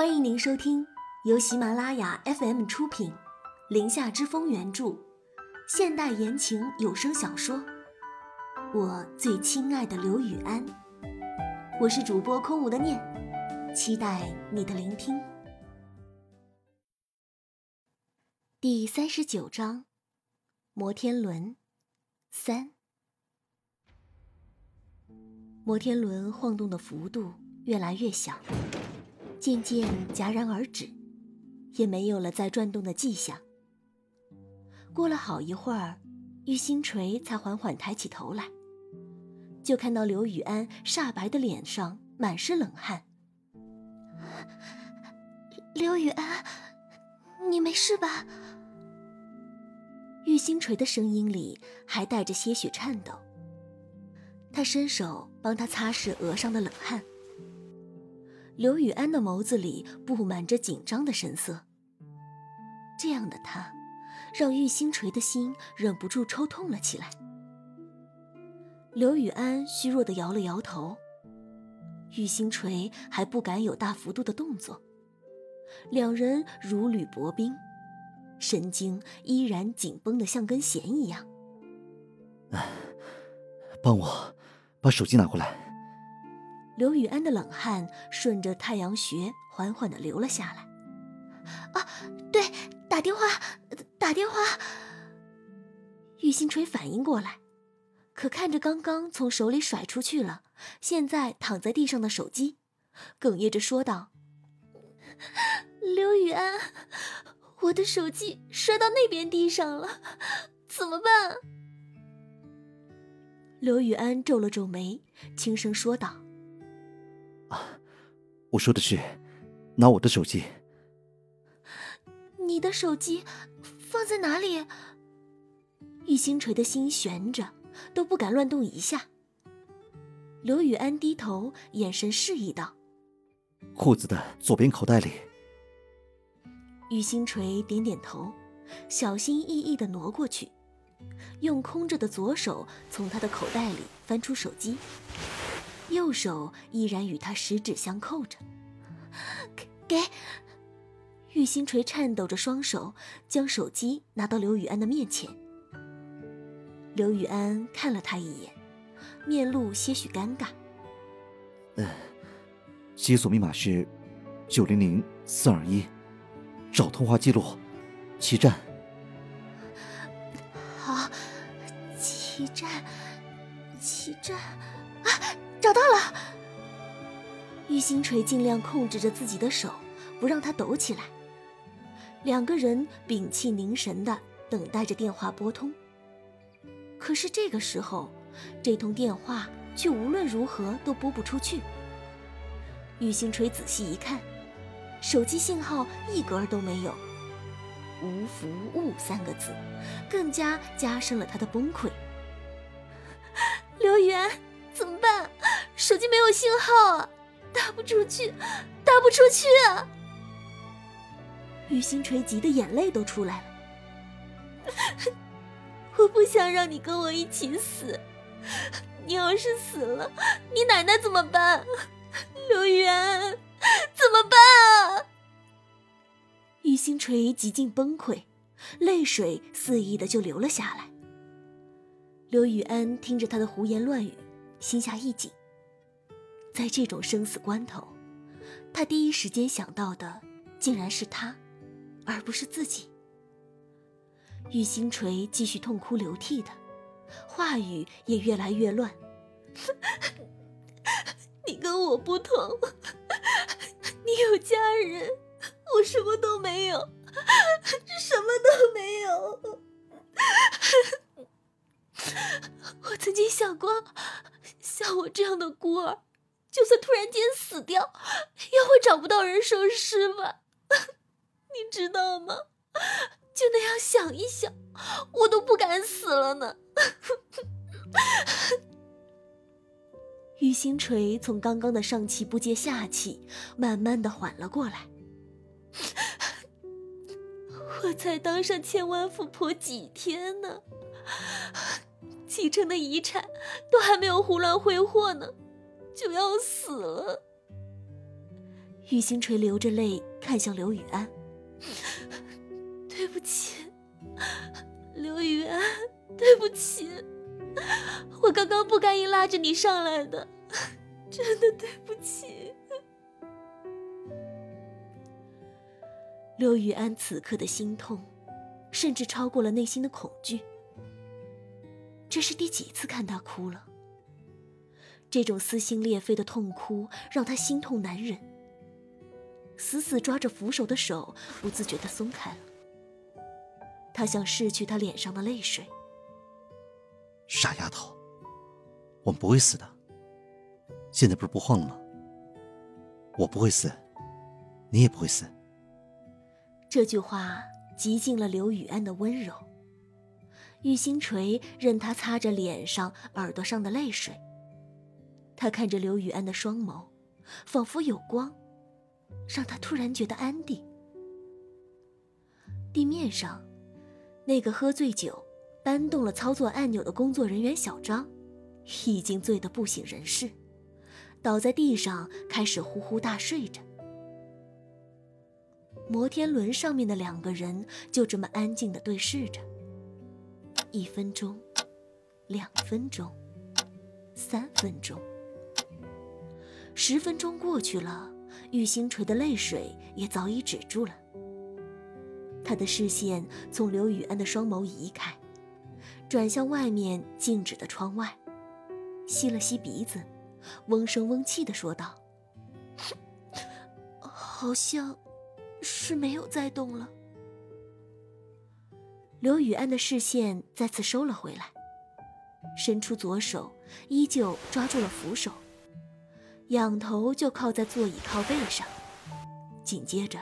欢迎您收听由喜马拉雅 FM 出品，《林下之风》原著，现代言情有声小说《我最亲爱的刘雨安》。我是主播空无的念，期待你的聆听。第三十九章，摩天轮三。摩天轮晃动的幅度越来越小，渐渐戛然而止，也没有了再转动的迹象。过了好一会儿，玉星锤才缓缓抬起头来。就看到刘雨安煞白的脸上满是冷汗。刘雨安，你没事吧？玉星锤的声音里还带着些许颤抖。他伸手帮他擦拭额上的冷汗。刘雨安的眸子里布满着紧张的神色。这样的他，让玉星锤的心忍不住抽痛了起来。刘雨安虚弱的摇了摇头，玉星锤还不敢有大幅度的动作，两人如履薄冰，神经依然紧绷的像根弦一样。帮我把手机拿过来。刘雨安的冷汗顺着太阳穴缓缓的流了下来。啊，对，打电话，打电话。玉星锤反应过来。可看着刚刚从手里甩出去了，现在躺在地上的手机，哽咽着说道：“刘雨安，我的手机摔到那边地上了，怎么办？”刘雨安皱了皱眉，轻声说道：“，我说的是，拿我的手机。你的手机放在哪里？”玉星锤的心悬着。都不敢乱动一下。刘雨安低头，眼神示意道：“裤子的左边口袋里。”玉星锤点点头，小心翼翼的挪过去，用空着的左手从他的口袋里翻出手机，右手依然与他十指相扣着。给，玉星锤颤抖着双手将手机拿到刘雨安的面前。刘雨安看了他一眼，面露些许尴尬。嗯，解锁密码是九零零四二一，找通话记录，齐战。好，起站，起站，啊，找到了！玉星锤尽量控制着自己的手，不让他抖起来。两个人屏气凝神的等待着电话拨通。可是这个时候，这通电话却无论如何都拨不出去。玉星锤仔细一看，手机信号一格都没有，“无服务”三个字，更加加深了他的崩溃。刘源，怎么办？手机没有信号啊，打不出去，打不出去啊！玉星锤急得眼泪都出来了。我不想让你跟我一起死，你要是死了，你奶奶怎么办？刘源，怎么办啊？玉星锤几近崩溃，泪水肆意的就流了下来。刘雨安听着他的胡言乱语，心下一紧。在这种生死关头，他第一时间想到的竟然是他，而不是自己。玉星锤继续痛哭流涕的，话语也越来越乱。你跟我不同，你有家人，我什么都没有，什么都没有。我曾经想过，像我这样的孤儿，就算突然间死掉，也会找不到人收尸吧？你知道吗？就那样想一想，我都不敢死了呢。玉星锤从刚刚的上气不接下气，慢慢的缓了过来。我才当上千万富婆几天呢，继承的遗产都还没有胡乱挥霍呢，就要死了。玉星锤流着泪看向刘雨安：“对不起，刘雨安，对不起，我刚刚不该硬拉着你上来的，真的对不起。”刘雨安此刻的心痛，甚至超过了内心的恐惧。这是第几次看他哭了？这种撕心裂肺的痛哭让他心痛难忍，死死抓着扶手的手不自觉的松开了。他想拭去他脸上的泪水。傻丫头，我们不会死的。现在不是不晃了吗？我不会死，你也不会死。这句话极尽了刘雨安的温柔。玉星锤任他擦着脸上、耳朵上的泪水。他看着刘雨安的双眸，仿佛有光，让他突然觉得安定。地面上，那个喝醉酒、搬动了操作按钮的工作人员小张，已经醉得不省人事，倒在地上开始呼呼大睡着。摩天轮上面的两个人就这么安静地对视着。一分钟，两分钟，三分钟。十分钟过去了，玉星垂的泪水也早已止住了。他的视线从刘雨安的双眸移开，转向外面静止的窗外，吸了吸鼻子，嗡声嗡气的说道：“好像是没有再动了。”刘雨安的视线再次收了回来，伸出左手，依旧抓住了扶手。仰头就靠在座椅靠背上，紧接着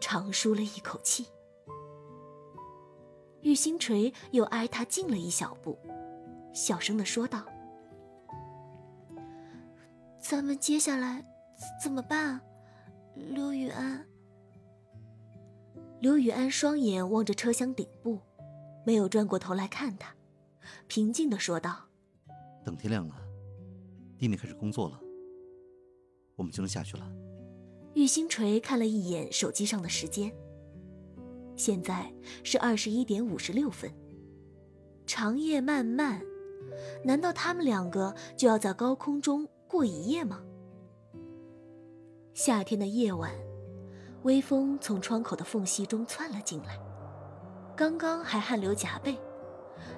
长舒了一口气。玉星锤又挨他近了一小步，小声的说道：“咱们接下来怎么办？”刘雨安。刘雨安双眼望着车厢顶部，没有转过头来看他，平静的说道：“等天亮了，地面开始工作了。”我们就能下去了。玉星锤看了一眼手机上的时间，现在是二十一点五十六分。长夜漫漫，难道他们两个就要在高空中过一夜吗？夏天的夜晚，微风从窗口的缝隙中窜了进来，刚刚还汗流浃背，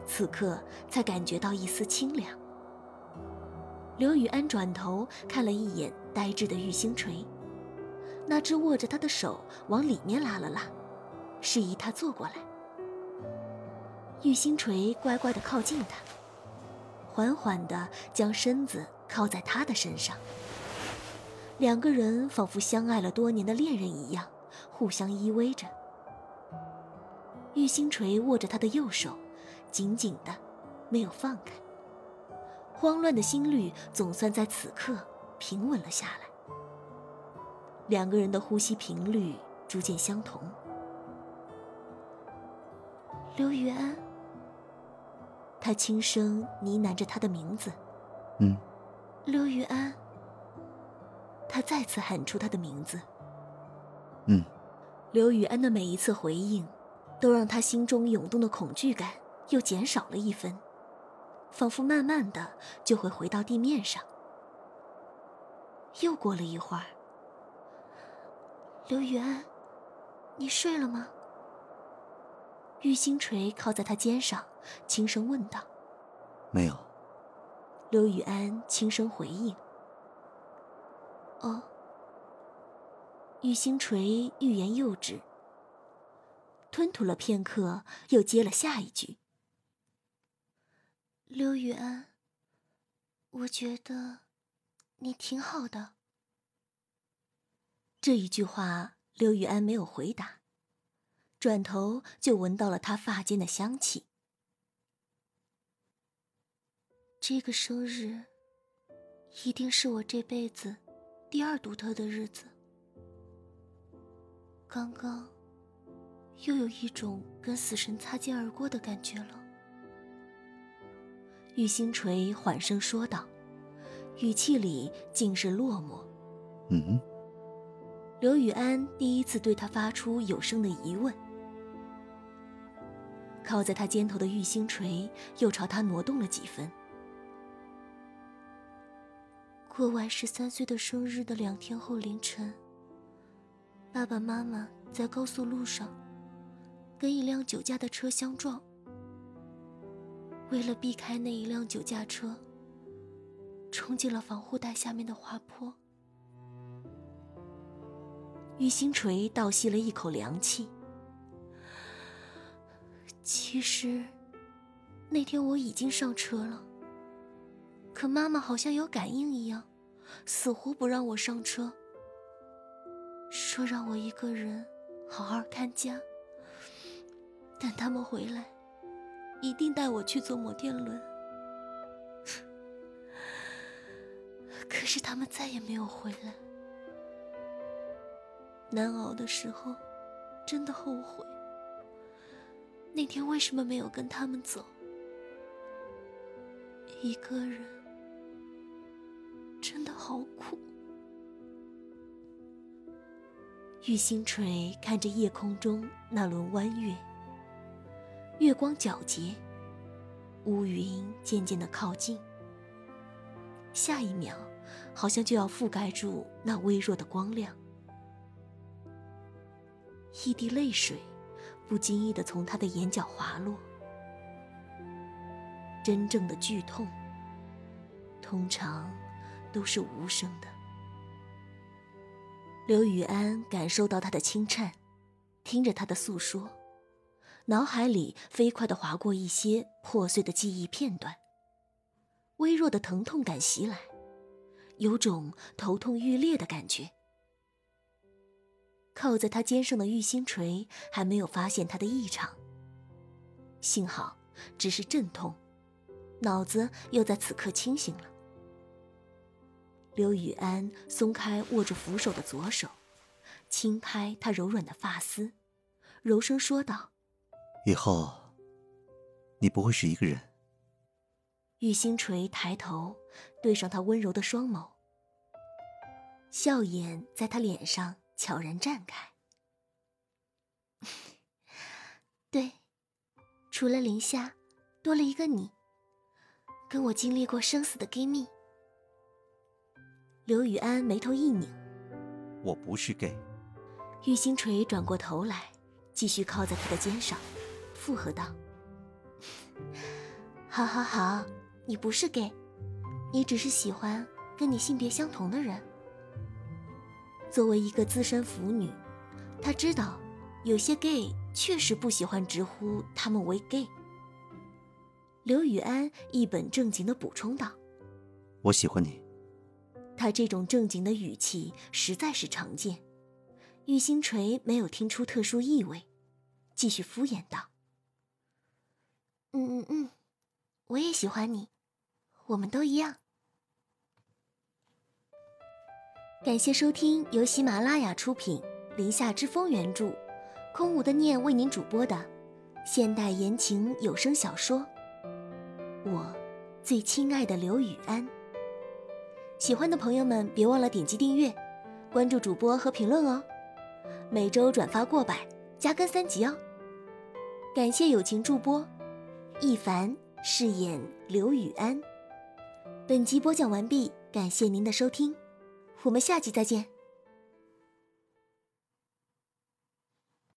此刻才感觉到一丝清凉。刘雨安转头看了一眼呆滞的玉星锤，那只握着他的手往里面拉了拉，示意他坐过来。玉星锤乖乖地靠近他，缓缓地将身子靠在他的身上。两个人仿佛相爱了多年的恋人一样，互相依偎着。玉星锤握着他的右手，紧紧的，没有放开。慌乱的心率总算在此刻平稳了下来，两个人的呼吸频率逐渐相同。刘雨安，他轻声呢喃着他的名字。嗯。刘雨安，他再次喊出他的名字。嗯。刘雨安的每一次回应，都让他心中涌动的恐惧感又减少了一分。仿佛慢慢的就会回到地面上。又过了一会儿，刘雨安，你睡了吗？玉星锤靠在他肩上，轻声问道。没有。刘雨安轻声回应。哦。玉星锤欲言又止，吞吐了片刻，又接了下一句。刘雨安，我觉得你挺好的。这一句话，刘雨安没有回答，转头就闻到了他发间的香气。这个生日，一定是我这辈子第二独特的日子。刚刚，又有一种跟死神擦肩而过的感觉了。玉星锤缓声说道，语气里尽是落寞。嗯。刘雨安第一次对他发出有声的疑问。靠在他肩头的玉星锤又朝他挪动了几分。过完十三岁的生日的两天后凌晨，爸爸妈妈在高速路上跟一辆酒驾的车相撞。为了避开那一辆酒驾车，冲进了防护带下面的滑坡。玉星锤倒吸了一口凉气。其实，那天我已经上车了，可妈妈好像有感应一样，死活不让我上车，说让我一个人好好看家，等他们回来，一定带我去坐摩天轮。可是他们再也没有回来，难熬的时候，真的后悔。那天为什么没有跟他们走？一个人真的好苦。玉星锤看着夜空中那轮弯月，月光皎洁，乌云渐渐的靠近，下一秒好像就要覆盖住那微弱的光亮，一滴泪水。不经意的从他的眼角滑落。真正的剧痛，通常都是无声的。刘雨安感受到他的轻颤，听着他的诉说，脑海里飞快的划过一些破碎的记忆片段。微弱的疼痛感袭来，有种头痛欲裂的感觉。靠在他肩上的玉星锤还没有发现他的异常，幸好只是阵痛，脑子又在此刻清醒了。刘雨安松开握住扶手的左手，轻拍他柔软的发丝，柔声说道：“以后，你不会是一个人。”玉星锤抬头，对上他温柔的双眸，笑颜在他脸上。悄然绽开。对，除了林夏，多了一个你，跟我经历过生死的 gay 蜜。刘雨安眉头一拧，我不是 gay。玉星锤转过头来，继续靠在他的肩上，附和道：“ 好好好，你不是 gay，你只是喜欢跟你性别相同的人。”作为一个资深腐女，她知道有些 gay 确实不喜欢直呼他们为 gay。刘雨安一本正经的补充道：“我喜欢你。”他这种正经的语气实在是常见。玉星锤没有听出特殊意味，继续敷衍道：“嗯嗯嗯，我也喜欢你，我们都一样。”感谢收听由喜马拉雅出品、林下之风原著、空无的念为您主播的现代言情有声小说《我最亲爱的刘雨安》。喜欢的朋友们别忘了点击订阅、关注主播和评论哦。每周转发过百，加更三集哦。感谢友情助播一凡饰演刘雨安。本集播讲完毕，感谢您的收听。我们下集再见。